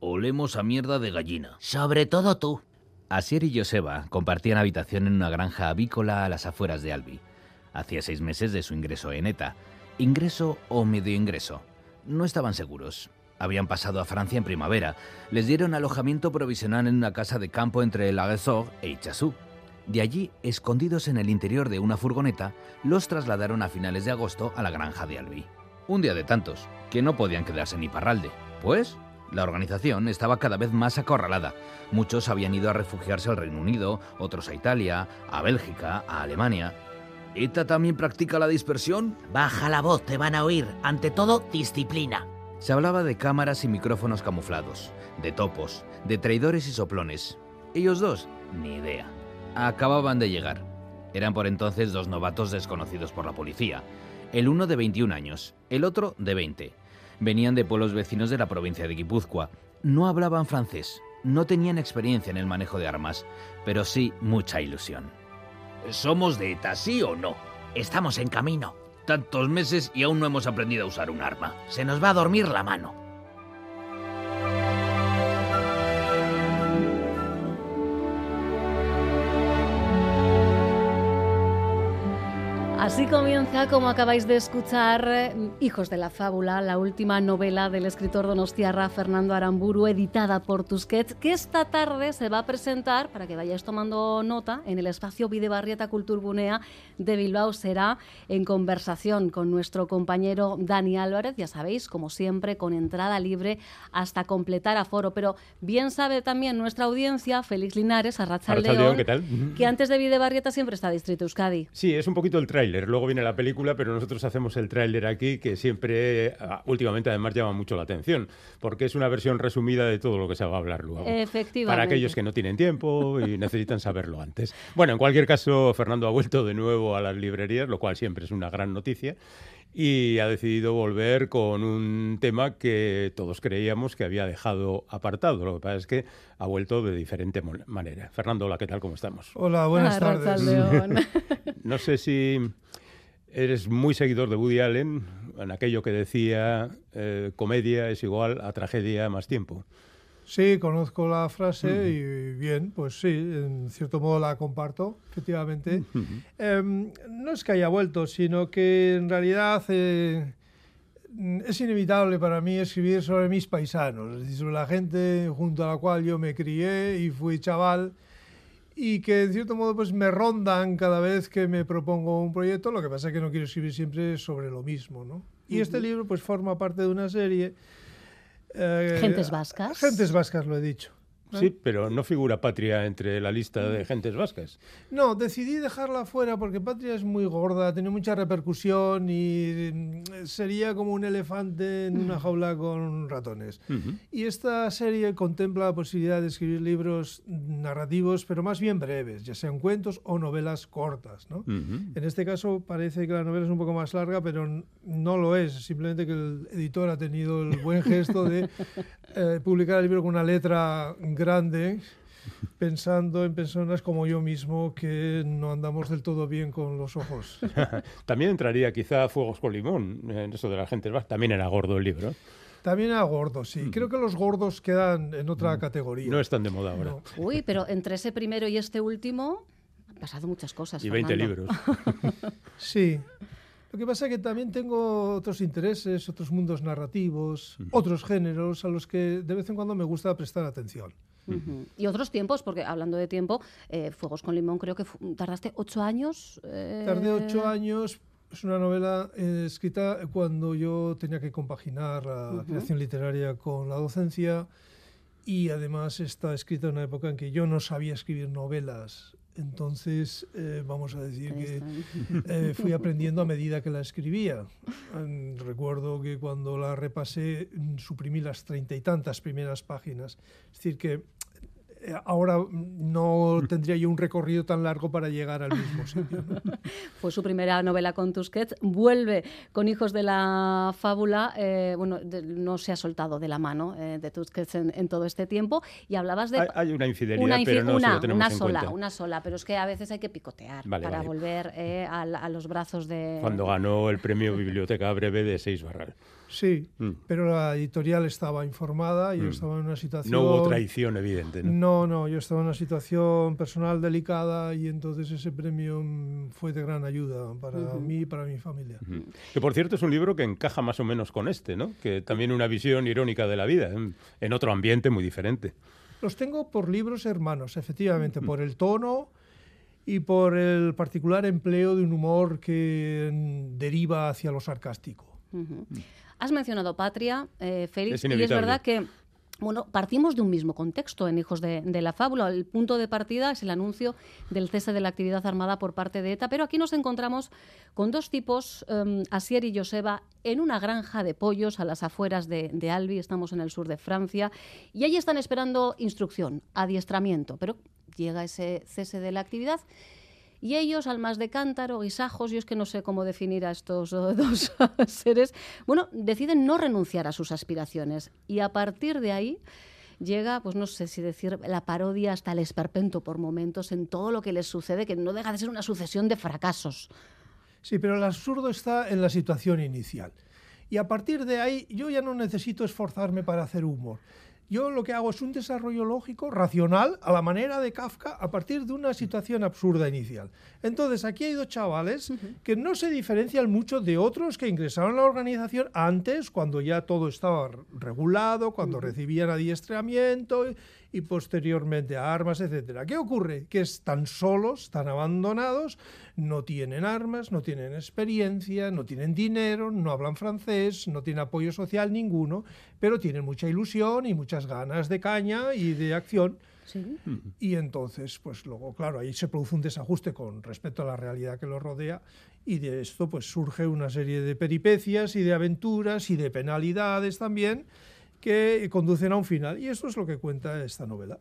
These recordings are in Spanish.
Olemos a mierda de gallina. Sobre todo tú. Asier y Joseba compartían habitación en una granja avícola a las afueras de Albi. Hacía seis meses de su ingreso en ETA. Ingreso o medio ingreso. No estaban seguros. Habían pasado a Francia en primavera. Les dieron alojamiento provisional en una casa de campo entre La e Ichazú. De allí, escondidos en el interior de una furgoneta, los trasladaron a finales de agosto a la granja de Albi. Un día de tantos, que no podían quedarse ni Parralde. Pues la organización estaba cada vez más acorralada. Muchos habían ido a refugiarse al Reino Unido, otros a Italia, a Bélgica, a Alemania. ¿ETA también practica la dispersión? Baja la voz, te van a oír. Ante todo, disciplina. Se hablaba de cámaras y micrófonos camuflados, de topos, de traidores y soplones. Ellos dos, ni idea. Acababan de llegar. Eran por entonces dos novatos desconocidos por la policía. El uno de 21 años, el otro de 20 Venían de pueblos vecinos de la provincia de Guipúzcoa. No hablaban francés, no tenían experiencia en el manejo de armas, pero sí mucha ilusión. ¿Somos de ETA, sí o no? Estamos en camino. Tantos meses y aún no hemos aprendido a usar un arma. Se nos va a dormir la mano. Así comienza, como acabáis de escuchar, eh, Hijos de la Fábula, la última novela del escritor donostiarra Fernando Aramburu, editada por Tusquets, que esta tarde se va a presentar, para que vayáis tomando nota, en el espacio Videbarrieta Culturbunea de Bilbao. Será en conversación con nuestro compañero Dani Álvarez, ya sabéis, como siempre, con entrada libre hasta completar aforo. Pero bien sabe también nuestra audiencia, Félix Linares, Arrachaldeón, ¿qué tal? que antes de Videbarrieta siempre está Distrito Euskadi. Sí, es un poquito el tráiler Luego viene la película, pero nosotros hacemos el tráiler aquí que siempre, ah, últimamente además llama mucho la atención, porque es una versión resumida de todo lo que se va a hablar luego. Efectivamente. Para aquellos que no tienen tiempo y necesitan saberlo antes. Bueno, en cualquier caso, Fernando ha vuelto de nuevo a las librerías, lo cual siempre es una gran noticia y ha decidido volver con un tema que todos creíamos que había dejado apartado. Lo que pasa es que ha vuelto de diferente manera. Fernando, hola, ¿qué tal? ¿Cómo estamos? Hola, buenas tardes. no sé si eres muy seguidor de Woody Allen en aquello que decía eh, comedia es igual a tragedia más tiempo. Sí, conozco la frase y bien, pues sí, en cierto modo la comparto, efectivamente. Em, no es que haya vuelto, sino que en realidad eh, es inevitable para mí escribir sobre mis paisanos, es decir, sobre la gente junto a la cual yo me crié y fui chaval y que en cierto modo pues me rondan cada vez que me propongo un proyecto, lo que pasa es que no quiero escribir siempre sobre lo mismo, ¿no? Y este libro pues forma parte de una serie eh, gentes vascas. Gentes vascas, lo he dicho. Sí, pero no figura Patria entre la lista de gentes vascas. No, decidí dejarla fuera porque Patria es muy gorda, tiene mucha repercusión y mm, sería como un elefante en una jaula con ratones. Y esta serie contempla la posibilidad de escribir libros narrativos, pero más bien breves, ya sean cuentos o novelas cortas. ¿no? En este caso parece que la novela es un poco más larga, pero no lo es, simplemente que el editor ha tenido el buen gesto de eh, publicar el libro con una letra grande, pensando en personas como yo mismo que no andamos del todo bien con los ojos. También entraría quizá Fuegos con Limón, en eso de la gente. También era gordo el libro. También era gordo, sí. Mm. Creo que los gordos quedan en otra mm. categoría. No están de moda ahora. Uy, pero entre ese primero y este último han pasado muchas cosas. Y 20 libros. sí. Lo que pasa es que también tengo otros intereses, otros mundos narrativos, otros géneros a los que de vez en cuando me gusta prestar atención. Y otros tiempos, porque hablando de tiempo, eh, Fuegos con Limón creo que tardaste ocho años. Eh... Tardé ocho años. Es una novela eh, escrita cuando yo tenía que compaginar la creación literaria con la docencia y además está escrita en una época en que yo no sabía escribir novelas entonces, eh, vamos a decir que eh, fui aprendiendo a medida que la escribía. Recuerdo que cuando la repasé suprimí las treinta y tantas primeras páginas. Es decir, que ahora no tendría yo un recorrido tan largo para llegar al mismo sitio. Fue su primera novela con Tusquets, vuelve con Hijos de la Fábula, eh, bueno, no se ha soltado de la mano eh, de Tusquets en, todo este tiempo, y hablabas de... Hay, una infidelidad, pero no una, una sola, una sola, pero es que a veces hay que picotear para volver a, los brazos de... Cuando ganó el premio Biblioteca Breve de Seis Barral. Sí, Mm. pero la editorial estaba informada, yo Mm. estaba en una situación... No hubo traición evidente, ¿no? No, no, yo estaba en una situación personal delicada y entonces ese premio mm, fue de gran ayuda para mí y para mi familia. Que por cierto es un libro que encaja más o menos con este, ¿no? Que también una visión irónica de la vida, en, en otro ambiente muy diferente. Los tengo por libros hermanos, efectivamente, por el tono y por el particular empleo de un humor que mm, deriva hacia lo sarcástico. Has mencionado Patria, eh, Félix, Es y es verdad que bueno, partimos de un mismo contexto en Hijos de, de la Fábula. El punto de partida es el anuncio del cese de la actividad armada por parte de ETA, pero aquí nos encontramos con dos tipos, em, Asier y Joseba, en una granja de pollos a las afueras de, de Albi, estamos en el sur de Francia, y allí están esperando instrucción, adiestramiento, pero llega ese cese de la actividad y ellos, almas de cántaro, guisajos, yo es que no sé cómo definir a estos dos seres, bueno, deciden no renunciar a sus aspiraciones. Y a partir de ahí llega, pues no sé si decir, la parodia hasta el esperpento por momentos en todo lo que les sucede, que no deja de ser una sucesión de fracasos. Sí, pero el absurdo está en la situación inicial. Y a partir de ahí yo ya no necesito esforzarme para hacer humor. Yo lo que hago es un desarrollo lógico, racional, a la manera de Kafka, a partir de una situación absurda inicial. Entonces, aquí hay dos chavales que no se diferencian mucho de otros que ingresaron a la organización antes, cuando ya todo estaba regulado, cuando recibían adiestramiento y, y posteriormente armas, etcétera. ¿Qué ocurre? Que están solos, están abandonados, no tienen armas, no tienen experiencia, no tienen dinero, no hablan francés, no tienen apoyo social ninguno, pero tienen mucha ilusión y muchas ganas de caña y de acción. Sí. Y entonces, pues luego, claro, ahí se produce un desajuste con respecto a la realidad que los rodea y de esto pues surge una serie de peripecias y de aventuras y de penalidades también que conducen a un final. Y esto es lo que cuenta esta novela.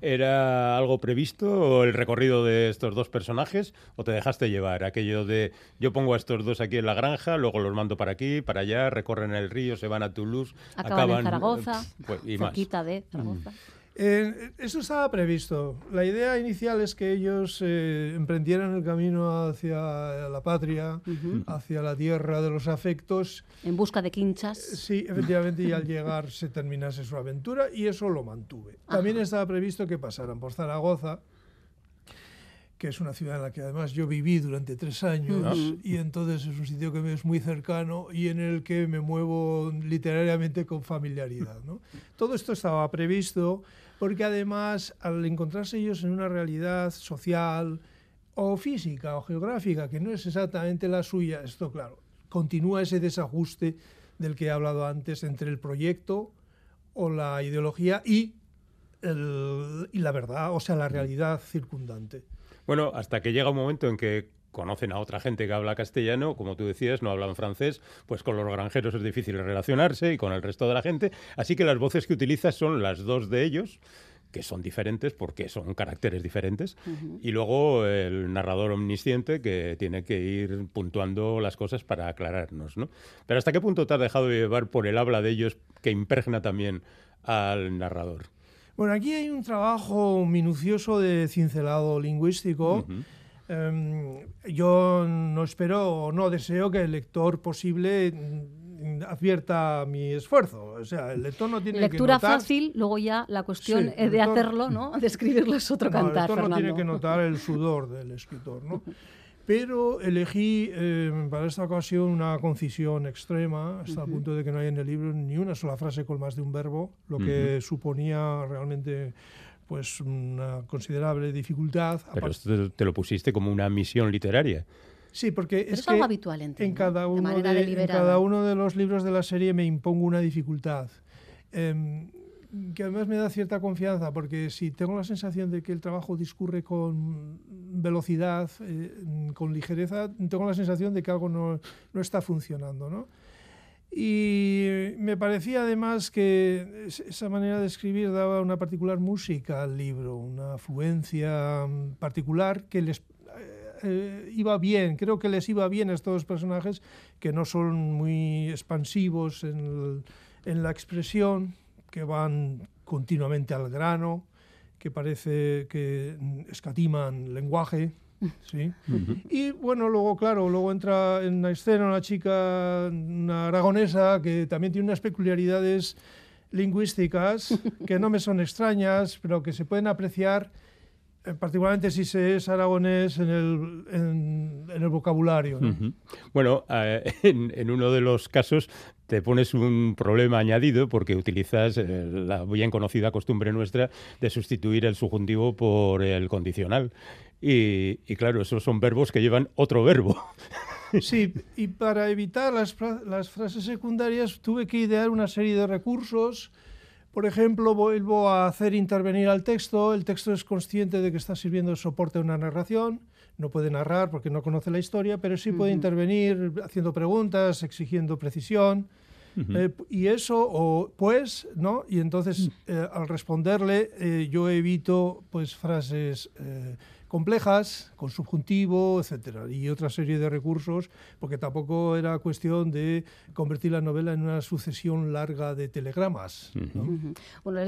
¿Era algo previsto el recorrido de estos dos personajes o te dejaste llevar? Aquello de yo pongo a estos dos aquí en la granja, luego los mando para aquí, para allá, recorren el río, se van a Toulouse, Acaban, acaban en Zaragoza, pues, y más. de Zaragoza. Eh, eso estaba previsto. La idea inicial es que ellos eh, emprendieran el camino hacia la patria, hacia la tierra de los afectos. En busca de quinchas. Sí, efectivamente, y al llegar se terminase su aventura y eso lo mantuve. También estaba previsto que pasaran por Zaragoza, que es una ciudad en la que además yo viví durante tres años y entonces es un sitio que me es muy cercano y en el que me muevo literariamente con familiaridad. ¿no? Todo esto estaba previsto porque además al encontrarse ellos en una realidad social o física o geográfica que no es exactamente la suya, esto claro, continúa ese desajuste del que he hablado antes entre el proyecto o la ideología y, el- y la verdad, o sea, la realidad circundante. Bueno, hasta que llega un momento en que conocen a otra gente que habla castellano, como tú decías, no hablan francés, pues con los granjeros es difícil relacionarse y con el resto de la gente, así que las voces que utilizas son las dos de ellos, que son diferentes porque son caracteres diferentes, y luego el narrador omnisciente que tiene que ir puntuando las cosas para aclararnos, ¿no? Pero ¿hasta qué punto te has dejado llevar por el habla de ellos que impregna también al narrador? Bueno, aquí hay un trabajo minucioso de cincelado lingüístico. Yo no espero o no deseo que el lector posible mm, advierta mi esfuerzo. O sea, el lector no tiene Lectura que notar... fácil, luego ya la cuestión Sí, eh, de lector- hacerlo, ¿no? De escribirlo es otro No, el cantar, lector no Fernando. tiene que notar el sudor del escritor, ¿no? Pero elegí eh, para esta ocasión una concisión extrema, hasta el punto de que no hay en el libro ni una sola frase con más de un verbo, lo que suponía realmente pues una considerable dificultad. Pero esto te, te lo pusiste como una misión literaria. Sí, porque Pero es, es que algo habitual en ti, en cada De uno manera de, en cada uno de los libros de la serie me impongo una dificultad. em, que además me da cierta confianza, porque si tengo la sensación de que el trabajo discurre con velocidad, eh, con ligereza, tengo la sensación de que algo no, no está funcionando. ¿no? Y me parecía además que es- esa manera de escribir daba una particular música al libro, una afluencia mm, particular que les eh, eh, iba bien, creo que les iba bien a estos personajes que no son muy expansivos en, en la expresión, que van continuamente al grano, que parece que mm, escatiman lenguaje, ¿sí? Y bueno, luego, claro, luego entra en la escena una chica, una aragonesa, que también tiene unas peculiaridades lingüísticas que no me son extrañas, pero que se pueden apreciar eh, particularmente si se es aragonés en el, en, el vocabulario. ¿no? Bueno, eh, en, en, uno de los casos te pones un problema añadido porque utilizas eh, la bien conocida costumbre nuestra de sustituir el subjuntivo por el condicional. Y, y claro, esos son verbos que llevan otro verbo. Sí, y para evitar las, las frases secundarias tuve que idear una serie de recursos por ejemplo, vuelvo a hacer intervenir al texto. El texto es consciente de que está sirviendo de soporte a una narración. No puede narrar porque no conoce la historia, pero sí puede intervenir haciendo preguntas, exigiendo precisión. Eh, y eso, o pues, ¿no? Y entonces, mm. eh, al responderle, eh, yo evito pues frases complejas, con subjuntivo, etcétera, y otra serie de recursos, porque tampoco era cuestión de convertir la novela en una sucesión larga de telegramas. Bueno,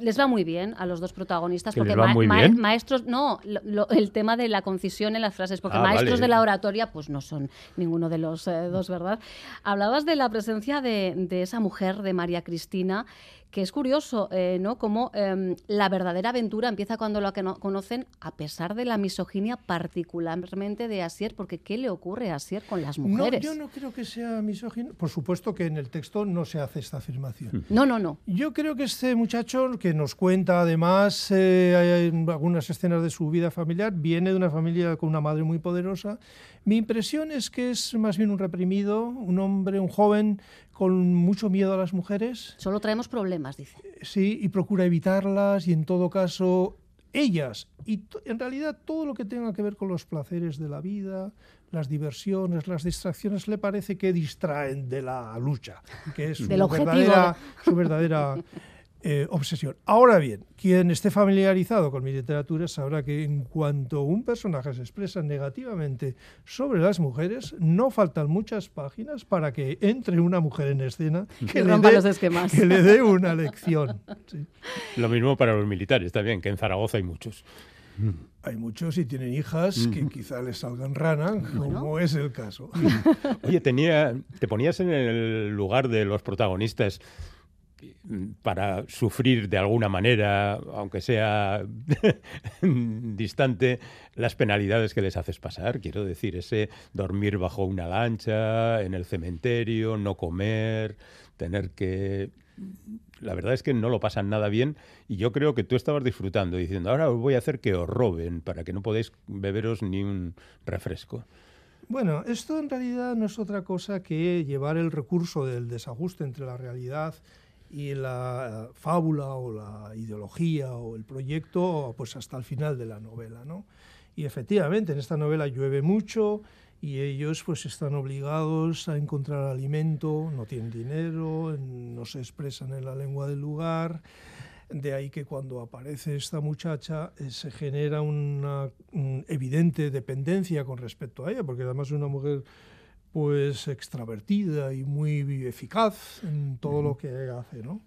les va muy bien a los dos protagonistas, porque maestros, no, el tema de la concisión en las frases, porque ah, maestros de la oratoria, pues no son ninguno de los eh, dos, ¿verdad? Hablabas de la presencia de, de esa mujer, de María Cristina, que es curioso, eh, ¿no? Cómo em, la verdadera aventura empieza cuando lo conocen, a pesar de la misoginia particularmente de Asier, porque ¿qué le ocurre a Asier con las mujeres? No, yo no creo que sea misógino. Por supuesto que en el texto no se hace esta afirmación. No, no, no. Yo creo que este muchacho, que nos cuenta además eh, algunas escenas de su vida familiar, viene de una familia con una madre muy poderosa. Mi impresión es que es más bien un reprimido, un hombre, un joven con mucho miedo a las mujeres. Solo traemos problemas, dice. Sí, y procura evitarlas y en todo caso ellas y en realidad todo lo que tenga que ver con los placeres de la vida, las diversiones, las distracciones, le parece que distraen de la lucha, que es su verdadera, su verdadera eh, obsesión. Ahora bien, quien esté familiarizado con mi literatura sabrá que en cuanto un personaje se expresa negativamente sobre las mujeres, no faltan muchas páginas para que entre una mujer en escena que, le, dé, que le dé una lección. Lo mismo para los militares también, que en Zaragoza hay muchos. Hay muchos y tienen hijas que quizá les salgan rana, como es el caso. Oye, tenía, te ponías en el lugar de los protagonistas para sufrir de alguna manera, aunque sea distante, las penalidades que les haces pasar. Quiero decir, ese dormir bajo una lancha, en el cementerio, no comer, tener que... La verdad es que no lo pasan nada bien y yo creo que tú estabas disfrutando diciendo, ahora os voy a hacer que os roben para que no podéis beberos ni un refresco. Bueno, esto en realidad no es otra cosa que llevar el recurso del desajuste entre la realidad la fábula o la ideología o el proyecto pues hasta el final de la novela, ¿no? Y efectivamente en esta novela llueve mucho y ellos pues están obligados a encontrar alimento, no tienen dinero, no se expresan en la lengua del lugar. De ahí que cuando aparece esta muchacha eh, se genera una evidente dependencia con respecto a ella, porque además es una mujer pues extravertida y muy eficaz en todo lo que hace, ¿no?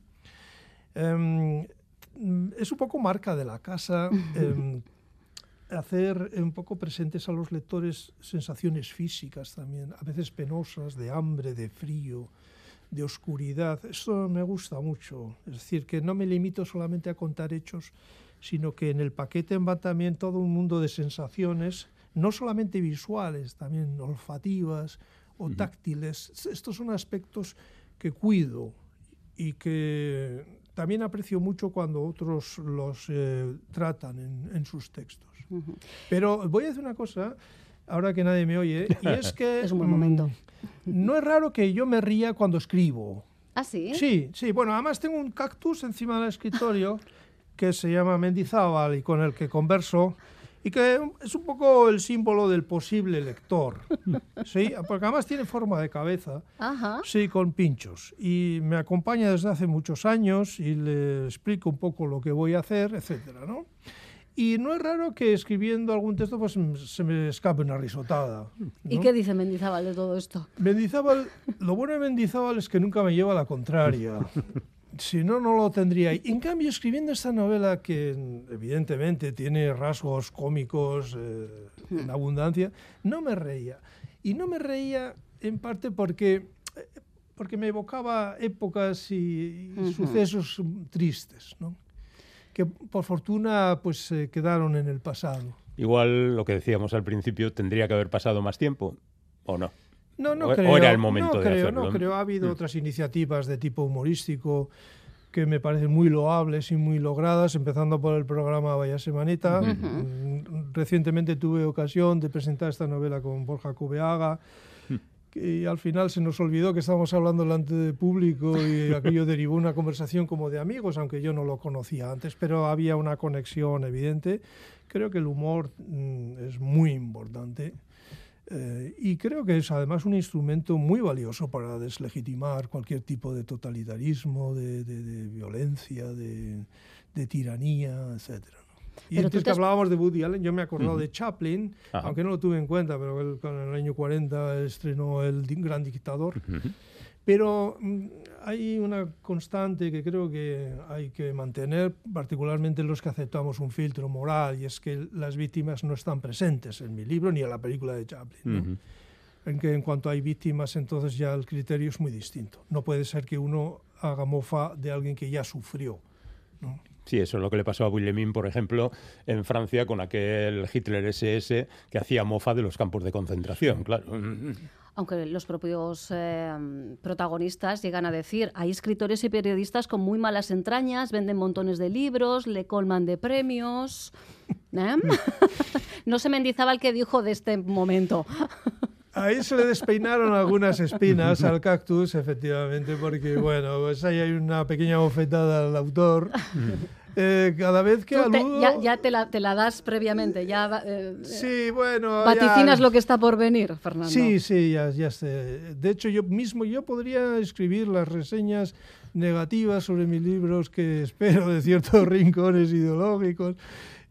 Em, es un poco marca de la casa em, hacer un poco presentes a los lectores sensaciones físicas también, a veces penosas, de hambre, de frío, de oscuridad. Esto me gusta mucho. Es decir, que no me limito solamente a contar hechos, sino que en el paquete va también todo un mundo de sensaciones, no solamente visuales, también olfativas, o táctiles. Estos son aspectos que cuido y que también aprecio mucho cuando otros los eh, tratan en, sus textos. Pero voy a decir una cosa, ahora que nadie me oye, y es que... es un buen momento. Mm, no es raro que yo me ría cuando escribo. ¿Ah, sí? Sí, sí. Bueno, además tengo un cactus encima del escritorio que se llama Mendizábal y con el que converso y que es un poco el símbolo del posible lector, ¿sí? Porque además tiene forma de cabeza, sí, con pinchos. Y me acompaña desde hace muchos años y le explico un poco lo que voy a hacer, etcétera, ¿no? Y no es raro que escribiendo algún texto pues, se me escape una risotada. ¿Y qué dice Mendizábal de todo esto? Mendizábal, lo bueno de Mendizábal es que nunca me lleva a la contraria. Si no, no lo tendría. Y en cambio, escribiendo esta novela, que evidentemente tiene rasgos cómicos eh, en abundancia, no me reía. Y no me reía en parte porque, eh, porque me evocaba épocas y, y sucesos tristes, ¿no? que por fortuna pues se quedaron en el pasado. Igual lo que decíamos al principio, tendría que haber pasado más tiempo, ¿o no? No, no o, creo. o era el momento no de creo, hacerlo. No creo, ha habido otras iniciativas de tipo humorístico que me parecen muy loables y muy logradas, empezando por el programa Vaya Semanita. Mm, Recientemente tuve ocasión de presentar esta novela con Borja Cubeaga y al final se nos olvidó que estábamos hablando delante de público y aquello derivó una conversación como de amigos, aunque yo no lo conocía antes, pero había una conexión evidente. Creo que el humor mm, es muy importante. Eh, y creo que es además un instrumento muy valioso para deslegitimar cualquier tipo de totalitarismo, de, de- de violencia, de, de tiranía, etc. Y Pero antes te que hablábamos de Woody Allen, yo me he acordado de Chaplin, Ajá. aunque no lo tuve en cuenta, pero él con el año 40 estrenó El Gran Dictador. Pero mm, hay una constante que creo que hay que mantener, particularmente los que aceptamos un filtro moral, y es que las víctimas no están presentes en mi libro ni en la película de Chaplin. ¿no? Ujú. En que en cuanto hay víctimas, entonces ya el criterio es muy distinto. No puede ser que uno haga mofa de alguien que ya sufrió. ¿no? Sí, eso es lo que le pasó a Guillemin, por ejemplo, en Francia con aquel Hitler SS que hacía mofa de los campos de concentración, claro. Aunque los propios eh, protagonistas llegan a decir, hay escritores y periodistas con muy malas entrañas, venden montones de libros, le colman de premios. ¿Eh? no se mendizaba el que dijo de este momento. Ahí se le despeinaron algunas espinas al cactus, efectivamente, porque, bueno, pues ahí hay una pequeña bofetada al autor. Eh, cada vez que Tú te- aludo... ya ya te, la, te la das previamente, ya eh, Sí, bueno... vaticinas ya- lo que está por venir, Fernando. Sí, sí, ya, ya sé. De hecho, yo mismo yo podría escribir las reseñas negativas sobre mis libros que espero de ciertos rincones ideológicos.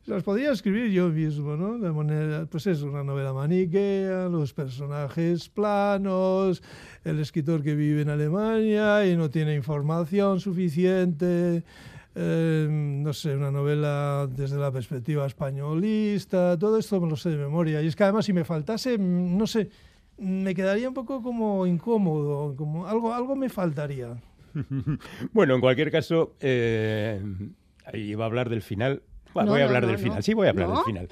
Las podría escribir yo mismo, ¿no? De manera, pues es una novela maniquea, los personajes planos, el escritor que vive en Alemania y no tiene información suficiente. Eh, no sé, una novela desde la perspectiva españolista, todo esto me lo sé de memoria. Y es que además si me faltase, mm, no sé, me quedaría un poco como incómodo, como algo, algo me faltaría. Bueno, en cualquier caso, eh, iba a hablar del final. Bueno, No, voy a hablar no, del no. final. Sí, voy a hablar ¿No? del final.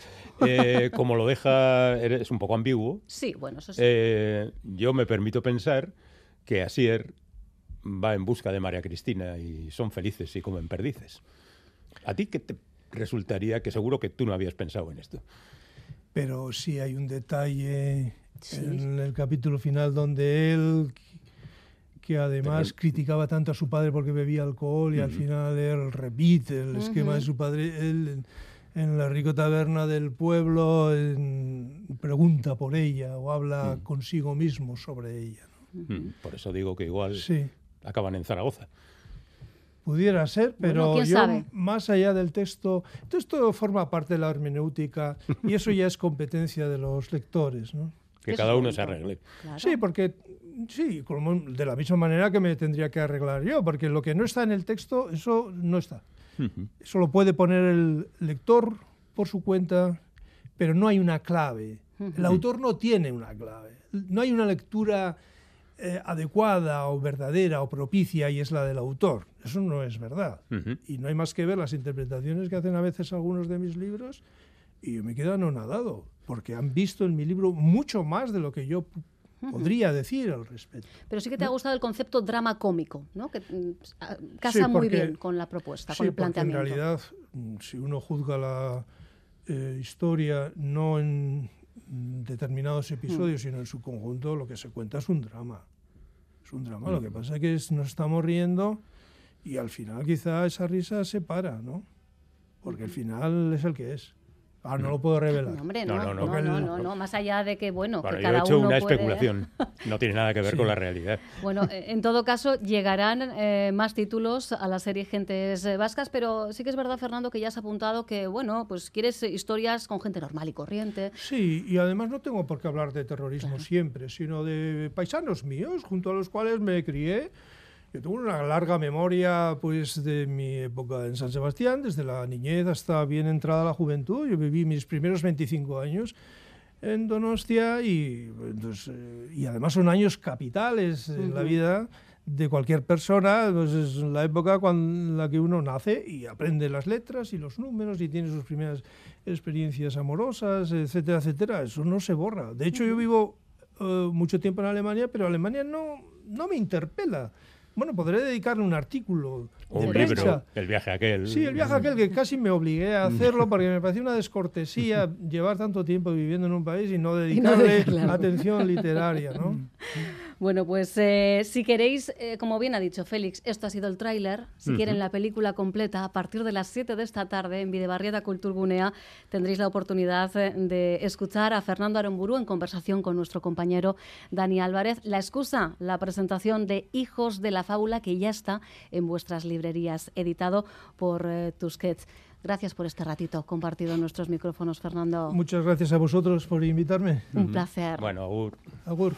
Eh, como lo deja, es un poco ambiguo. Sí, bueno, eso sí. eh, yo me permito pensar que Asier va en busca de María Cristina y son felices y comen perdices. ¿A ti qué te resultaría que seguro que tú no habías pensado en esto? Pero sí hay un detalle Sí. en el capítulo final donde él, que además Pero- criticaba tanto a su padre porque bebía alcohol y al final él repite el esquema de su padre, él en, la rico taberna del pueblo en- pregunta por ella o habla consigo mismo sobre ella. ¿no? Por eso digo que igual Sí. Acaban en Zaragoza. Pudiera ser, pero yo, sabe. más allá del texto, todo esto forma parte de la hermenéutica y eso ya es competencia de los lectores, ¿no? Que cada uno se arregle. Claro. Sí, porque sí, como de la misma manera que me tendría que arreglar yo, porque lo que no está en el texto, eso no está. Eso lo puede poner el lector por su cuenta, pero no hay una clave. El autor no tiene una clave. No hay una lectura eh, adecuada o verdadera o propicia y es la del autor. Eso no es verdad. Y no hay más que ver las interpretaciones que hacen a veces algunos de mis libros y yo me quedo anonadado, porque han visto en mi libro mucho más de lo que yo podría decir al respecto. Pero sí que te ha gustado el concepto drama cómico, ¿no? Que mm, ah, casa Sí, muy bien con la propuesta, Sí, con el porque en planteamiento. realidad, mm, si uno juzga la eh, historia no en determinados episodios, sino en su conjunto, lo que se cuenta es un drama. Es un drama. Lo que pasa es que nos estamos riendo y al final quizá esa risa se para, ¿no? Porque el final es el que es. Ah, no lo puedo revelar. No, hombre, No, no, no, no, no, no, más allá de que, bueno, Bueno, que yo he cada hecho uno una puede- especulación. No tiene nada que ver con la realidad. Bueno, eh, en todo caso, llegarán eh, más títulos a la serie Gentes Vascas, pero sí que es verdad, Fernando, que ya has apuntado que, bueno, pues quieres historias con gente normal y corriente. Sí, y además no tengo por qué hablar de terrorismo siempre, sino de paisanos míos, junto a los cuales me crié Yo tengo una larga memoria pues de mi época en San Sebastián, desde la niñez hasta bien entrada la juventud. Yo viví mis primeros 25 años en Donostia y, entonces, eh, y además son años capitales en la vida de cualquier persona, pues es la época en la que uno nace y aprende las letras y los números y tiene sus primeras experiencias amorosas, etcétera, etcétera. Eso no se borra. De hecho, yo vivo eh, mucho tiempo en Alemania, pero Alemania no, no me interpela. Bueno, podré dedicarle un artículo. O un prensa. libro, el viaje aquel. Sí, el viaje aquel que casi me obligué a hacerlo porque me parecía una descortesía llevar tanto tiempo viviendo en un país y no dedicarle claro. atención literaria, ¿no? Bueno, pues eh, si queréis, eh, como bien ha dicho Félix, esto ha sido el tráiler. Si quieren la película completa, a partir de las 7 de esta tarde en Videbarrieta Culturgunea tendréis la oportunidad eh, de escuchar a Fernando Aramburu en conversación con nuestro compañero Dani Álvarez. La excusa, la presentación de Hijos de la Fábula, que ya está en vuestras librerías, editado por eh, Tusquets. Gracias por este ratito compartido en nuestros micrófonos, Fernando. Muchas gracias a vosotros por invitarme. Un placer. Bueno, Agur. Agur.